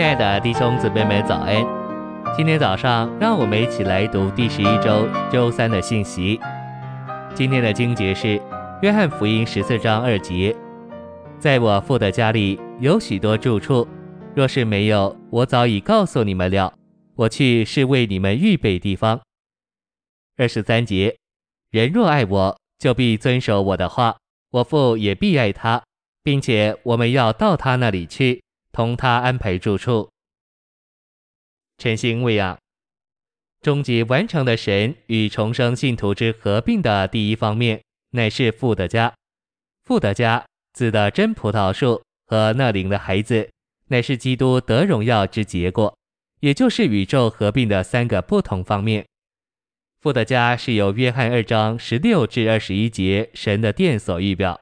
亲爱的弟兄姊妹们，早安！今天早上，让我们一起来读第十一周周三的信息。今天的经节是《约翰福音》十四章二节：“在我父的家里有许多住处，若是没有，我早已告诉你们了。我去是为你们预备地方。”二十三节：“人若爱我，就必遵守我的话，我父也必爱他，并且我们要到他那里去。”同他安排住处。晨星喂养，终极完成的神与重生信徒之合并的第一方面，乃是父的家。父的家，子的真葡萄树和那灵的孩子，乃是基督得荣耀之结果，也就是宇宙合并的三个不同方面。父的家是由约翰二章十六至二十一节神的殿所预表。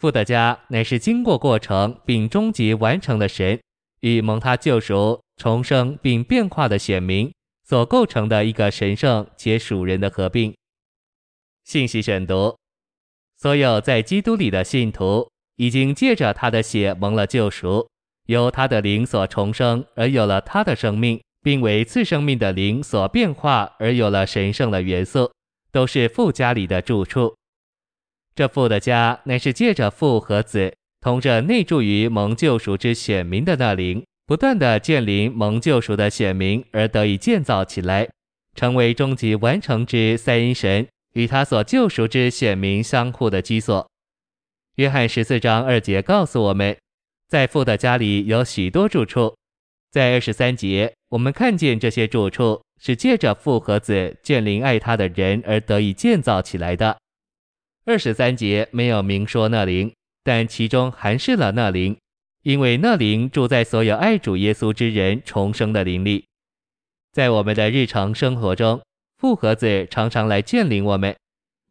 父的家乃是经过过程并终极完成的神与蒙他救赎、重生并变化的选民所构成的一个神圣且属人的合并。信息选读：所有在基督里的信徒已经借着他的血蒙了救赎，由他的灵所重生而有了他的生命，并为次生命的灵所变化而有了神圣的元素，都是父家里的住处。这父的家乃是借着父和子同着内住于蒙救赎之选民的那灵，不断的建立蒙救赎的选民而得以建造起来，成为终极完成之三一神与他所救赎之选民相互的居所。约翰十四章二节告诉我们，在父的家里有许多住处。在二十三节，我们看见这些住处是借着父和子建立爱他的人而得以建造起来的。二十三节没有明说那灵，但其中含示了那灵，因为那灵住在所有爱主耶稣之人重生的灵里。在我们的日常生活中，复合子常常来建立我们，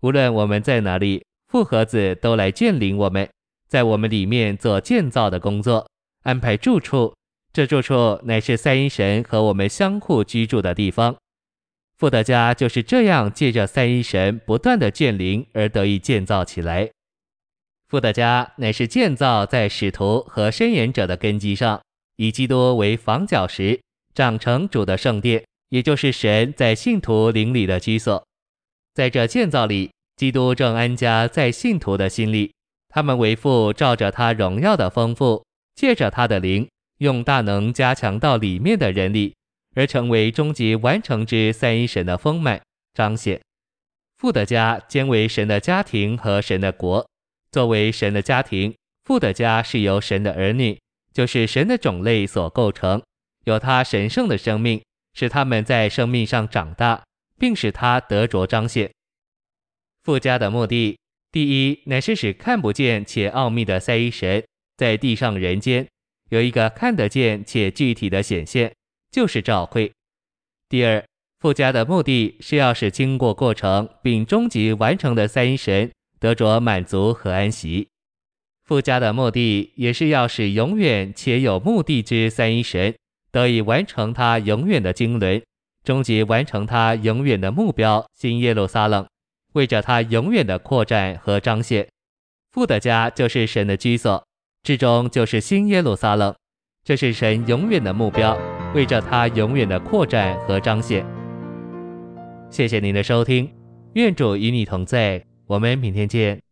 无论我们在哪里，复合子都来建立我们，在我们里面做建造的工作，安排住处。这住处乃是三一神和我们相互居住的地方。父的家就是这样借着三一神不断的建灵而得以建造起来。父的家乃是建造在使徒和申言者的根基上，以基督为房角石，长成主的圣殿，也就是神在信徒灵里的居所。在这建造里，基督正安家在信徒的心里，他们为父照着他荣耀的丰富，借着他的灵，用大能加强到里面的人里。而成为终极完成之三一神的丰满彰显。父的家兼为神的家庭和神的国。作为神的家庭，父的家是由神的儿女，就是神的种类所构成，有他神圣的生命，使他们在生命上长大，并使他得着彰显。父家的目的，第一乃是使看不见且奥秘的三一神在地上人间有一个看得见且具体的显现。就是召会。第二，附加的目的是要使经过过程并终极完成的三一神得着满足和安息。附加的目的也是要使永远且有目的之三一神得以完成他永远的经纶，终极完成他永远的目标新耶路撒冷，为着他永远的扩展和彰显。父的家就是神的居所，至终就是新耶路撒冷，这是神永远的目标。为着他永远的扩展和彰显。谢谢您的收听，愿主与你同在，我们明天见。